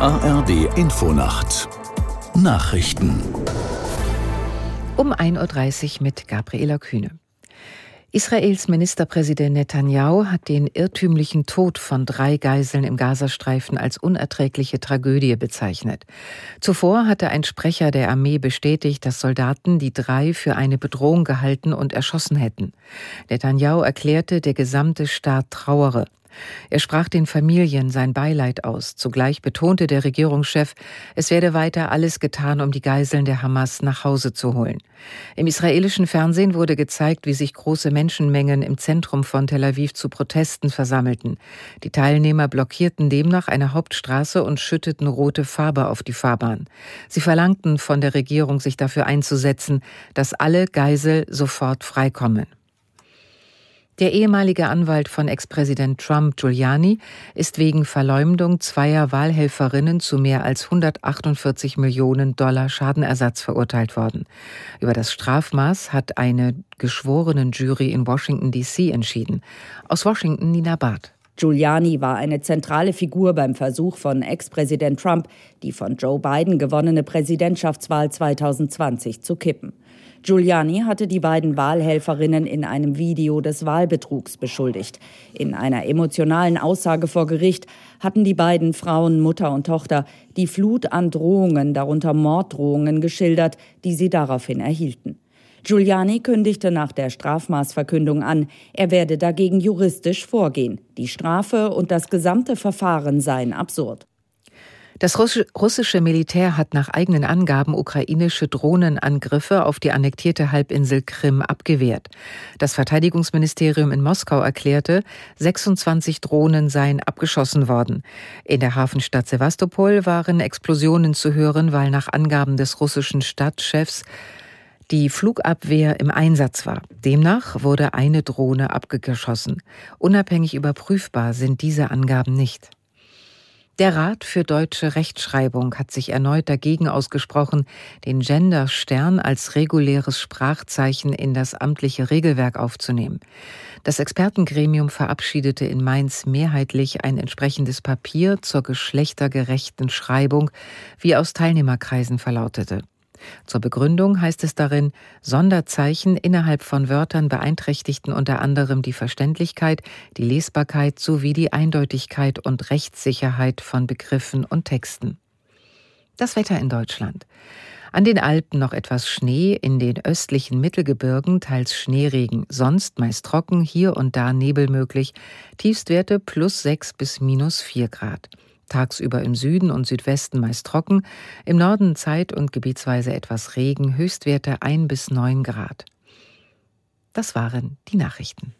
ARD Infonacht Nachrichten um 1.30 Uhr mit Gabriela Kühne. Israels Ministerpräsident Netanyahu hat den irrtümlichen Tod von drei Geiseln im Gazastreifen als unerträgliche Tragödie bezeichnet. Zuvor hatte ein Sprecher der Armee bestätigt, dass Soldaten die drei für eine Bedrohung gehalten und erschossen hätten. Netanyahu erklärte, der gesamte Staat trauere. Er sprach den Familien sein Beileid aus. Zugleich betonte der Regierungschef, es werde weiter alles getan, um die Geiseln der Hamas nach Hause zu holen. Im israelischen Fernsehen wurde gezeigt, wie sich große Menschenmengen im Zentrum von Tel Aviv zu Protesten versammelten. Die Teilnehmer blockierten demnach eine Hauptstraße und schütteten rote Farbe auf die Fahrbahn. Sie verlangten von der Regierung, sich dafür einzusetzen, dass alle Geisel sofort freikommen. Der ehemalige Anwalt von Ex-Präsident Trump, Giuliani, ist wegen Verleumdung zweier Wahlhelferinnen zu mehr als 148 Millionen Dollar Schadenersatz verurteilt worden. Über das Strafmaß hat eine geschworenen Jury in Washington, D.C. entschieden. Aus Washington Nina Barth. Giuliani war eine zentrale Figur beim Versuch von Ex-Präsident Trump, die von Joe Biden gewonnene Präsidentschaftswahl 2020 zu kippen. Giuliani hatte die beiden Wahlhelferinnen in einem Video des Wahlbetrugs beschuldigt. In einer emotionalen Aussage vor Gericht hatten die beiden Frauen, Mutter und Tochter, die Flut an Drohungen, darunter Morddrohungen, geschildert, die sie daraufhin erhielten. Giuliani kündigte nach der Strafmaßverkündung an, er werde dagegen juristisch vorgehen. Die Strafe und das gesamte Verfahren seien absurd. Das russische Militär hat nach eigenen Angaben ukrainische Drohnenangriffe auf die annektierte Halbinsel Krim abgewehrt. Das Verteidigungsministerium in Moskau erklärte, 26 Drohnen seien abgeschossen worden. In der Hafenstadt Sevastopol waren Explosionen zu hören, weil nach Angaben des russischen Stadtchefs die Flugabwehr im Einsatz war. Demnach wurde eine Drohne abgeschossen. Unabhängig überprüfbar sind diese Angaben nicht. Der Rat für deutsche Rechtschreibung hat sich erneut dagegen ausgesprochen, den Genderstern als reguläres Sprachzeichen in das amtliche Regelwerk aufzunehmen. Das Expertengremium verabschiedete in Mainz mehrheitlich ein entsprechendes Papier zur geschlechtergerechten Schreibung, wie aus Teilnehmerkreisen verlautete. Zur Begründung heißt es darin, Sonderzeichen innerhalb von Wörtern beeinträchtigten unter anderem die Verständlichkeit, die Lesbarkeit sowie die Eindeutigkeit und Rechtssicherheit von Begriffen und Texten. Das Wetter in Deutschland. An den Alpen noch etwas Schnee, in den östlichen Mittelgebirgen teils Schneeregen, sonst meist trocken, hier und da Nebel möglich, Tiefstwerte plus 6 bis minus 4 Grad tagsüber im Süden und Südwesten meist trocken, im Norden zeit- und gebietsweise etwas Regen, Höchstwerte 1 bis 9 Grad. Das waren die Nachrichten.